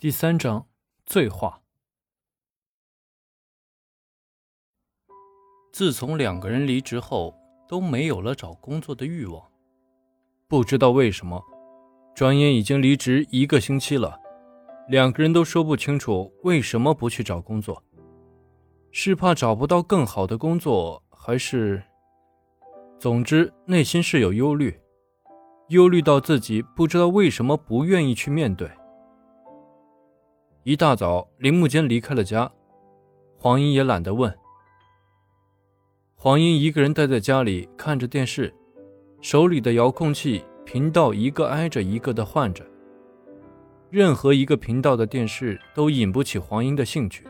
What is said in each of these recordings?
第三章醉话。自从两个人离职后，都没有了找工作的欲望。不知道为什么，转眼已经离职一个星期了，两个人都说不清楚为什么不去找工作。是怕找不到更好的工作，还是……总之，内心是有忧虑，忧虑到自己不知道为什么不愿意去面对。一大早，林木间离开了家，黄英也懒得问。黄英一个人待在家里，看着电视，手里的遥控器频道一个挨着一个的换着，任何一个频道的电视都引不起黄英的兴趣。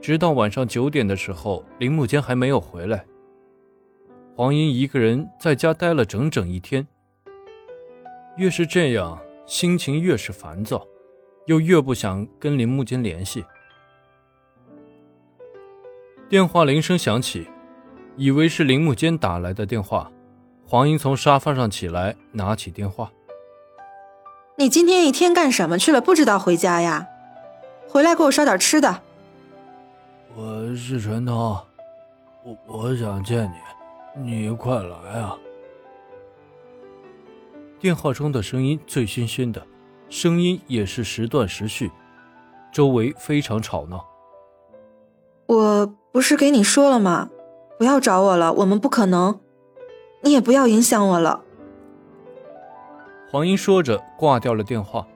直到晚上九点的时候，林木间还没有回来，黄英一个人在家待了整整一天。越是这样，心情越是烦躁。又越不想跟林木间联系。电话铃声响起，以为是林木间打来的电话。黄英从沙发上起来，拿起电话：“你今天一天干什么去了？不知道回家呀？回来给我烧点吃的。”“我是陈涛，我我想见你，你快来啊！”电话中的声音醉醺醺的。声音也是时断时续，周围非常吵闹。我不是给你说了吗？不要找我了，我们不可能。你也不要影响我了。黄英说着挂掉了电话。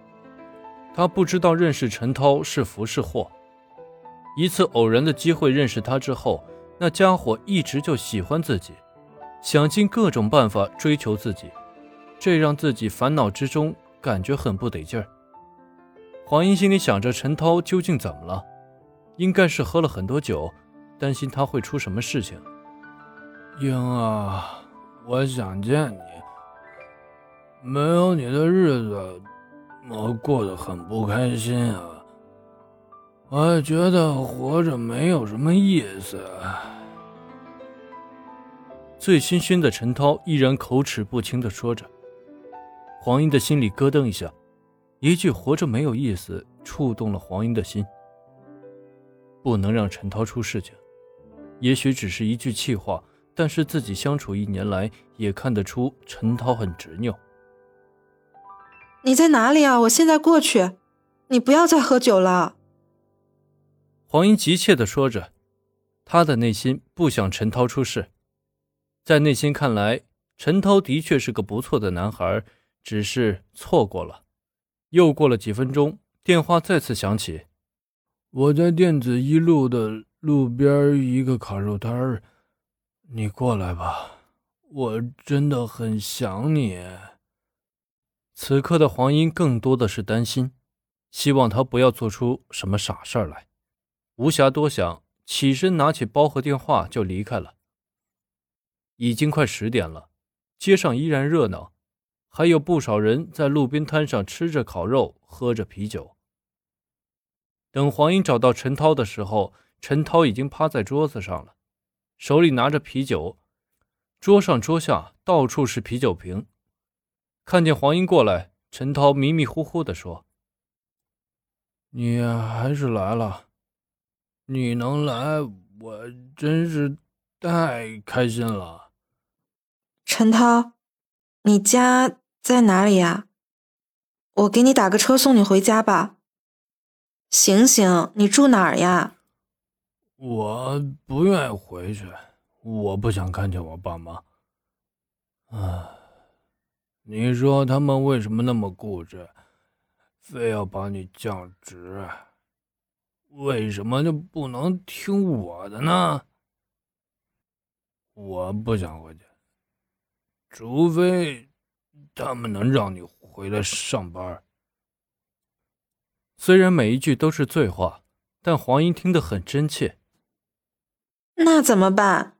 她不知道认识陈涛是福是祸。一次偶然的机会认识他之后，那家伙一直就喜欢自己，想尽各种办法追求自己，这让自己烦恼之中。感觉很不得劲儿。黄英心里想着陈涛究竟怎么了？应该是喝了很多酒，担心他会出什么事情。英啊，我想见你。没有你的日子，我过得很不开心啊。我觉得活着没有什么意思。醉醺醺的陈涛依然口齿不清地说着。黄英的心里咯噔一下，一句“活着没有意思”触动了黄英的心。不能让陈涛出事情，也许只是一句气话，但是自己相处一年来，也看得出陈涛很执拗。你在哪里啊？我现在过去。你不要再喝酒了。黄英急切地说着，他的内心不想陈涛出事，在内心看来，陈涛的确是个不错的男孩。只是错过了。又过了几分钟，电话再次响起。我在电子一路的路边一个烤肉摊儿，你过来吧，我真的很想你。此刻的黄英更多的是担心，希望他不要做出什么傻事儿来。无暇多想，起身拿起包和电话就离开了。已经快十点了，街上依然热闹。还有不少人在路边摊上吃着烤肉，喝着啤酒。等黄英找到陈涛的时候，陈涛已经趴在桌子上了，手里拿着啤酒，桌上桌下到处是啤酒瓶。看见黄英过来，陈涛迷迷糊糊地说：“你还是来了，你能来，我真是太开心了。”陈涛，你家？在哪里呀？我给你打个车送你回家吧。醒醒，你住哪儿呀？我不愿意回去，我不想看见我爸妈。啊，你说他们为什么那么固执，非要把你降职？为什么就不能听我的呢？我不想回去，除非。他们能让你回来上班。虽然每一句都是醉话，但黄英听得很真切。那怎么办？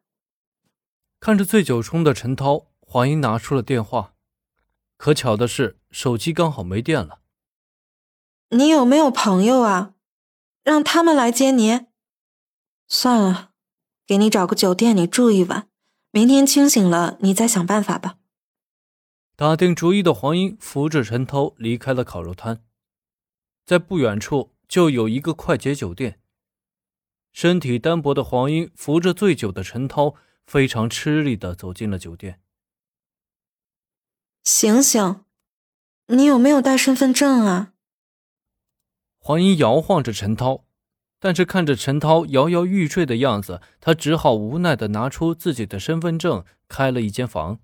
看着醉酒中的陈涛，黄英拿出了电话。可巧的是，手机刚好没电了。你有没有朋友啊？让他们来接你。算了，给你找个酒店，你住一晚。明天清醒了，你再想办法吧。打定主意的黄英扶着陈涛离开了烤肉摊。在不远处就有一个快捷酒店。身体单薄的黄英扶着醉酒的陈涛，非常吃力的走进了酒店。醒醒，你有没有带身份证啊？黄英摇晃着陈涛，但是看着陈涛摇摇欲坠的样子，他只好无奈的拿出自己的身份证，开了一间房，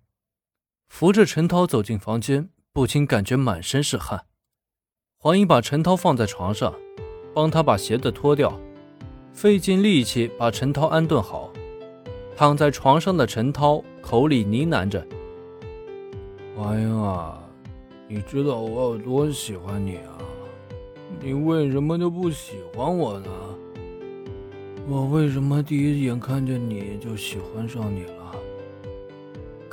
扶着陈涛走进房间，不禁感觉满身是汗。黄英把陈涛放在床上，帮他把鞋子脱掉，费尽力气把陈涛安顿好。躺在床上的陈涛口里呢喃着：“黄英啊，你知道我有多喜欢你啊？你为什么就不喜欢我呢？我为什么第一眼看见你就喜欢上你了？”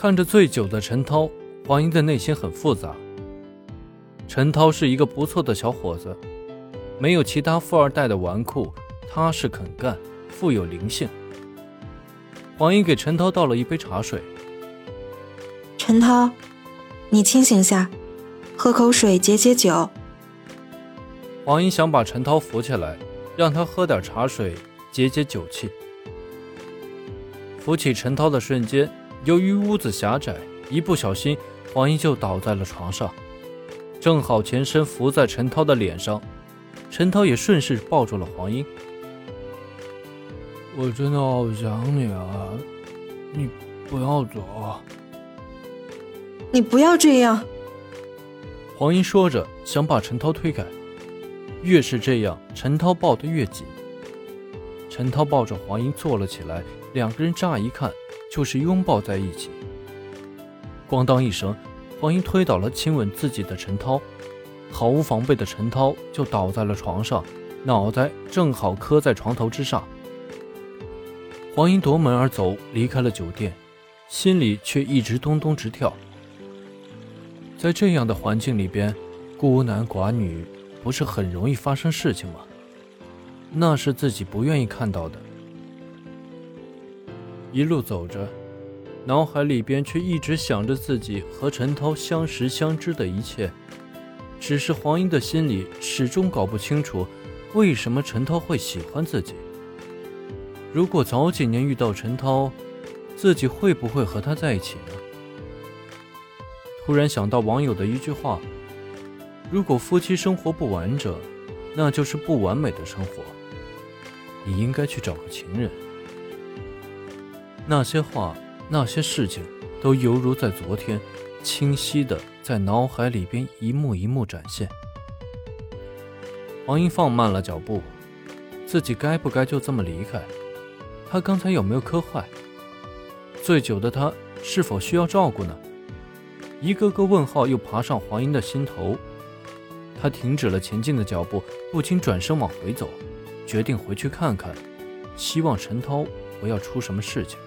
看着醉酒的陈涛，黄英的内心很复杂。陈涛是一个不错的小伙子，没有其他富二代的纨绔，踏实肯干，富有灵性。黄英给陈涛倒了一杯茶水。陈涛，你清醒下，喝口水解解酒。黄英想把陈涛扶起来，让他喝点茶水解解酒气。扶起陈涛的瞬间，由于屋子狭窄，一不小心黄英就倒在了床上。正好前身伏在陈涛的脸上，陈涛也顺势抱住了黄英。我真的好想你啊！你不要走！你不要这样！黄英说着，想把陈涛推开。越是这样，陈涛抱得越紧。陈涛抱着黄英坐了起来，两个人乍一看就是拥抱在一起。咣当一声。黄英推倒了亲吻自己的陈涛，毫无防备的陈涛就倒在了床上，脑袋正好磕在床头之上。黄英夺门而走，离开了酒店，心里却一直咚咚直跳。在这样的环境里边，孤男寡女不是很容易发生事情吗？那是自己不愿意看到的。一路走着。脑海里边却一直想着自己和陈涛相识相知的一切，只是黄英的心里始终搞不清楚，为什么陈涛会喜欢自己。如果早几年遇到陈涛，自己会不会和他在一起呢？突然想到网友的一句话：“如果夫妻生活不完整，那就是不完美的生活。你应该去找个情人。”那些话。那些事情都犹如在昨天，清晰的在脑海里边一幕一幕展现。黄英放慢了脚步，自己该不该就这么离开？他刚才有没有磕坏？醉酒的他是否需要照顾呢？一个个问号又爬上黄英的心头，他停止了前进的脚步，不禁转身往回走，决定回去看看，希望陈涛不要出什么事情。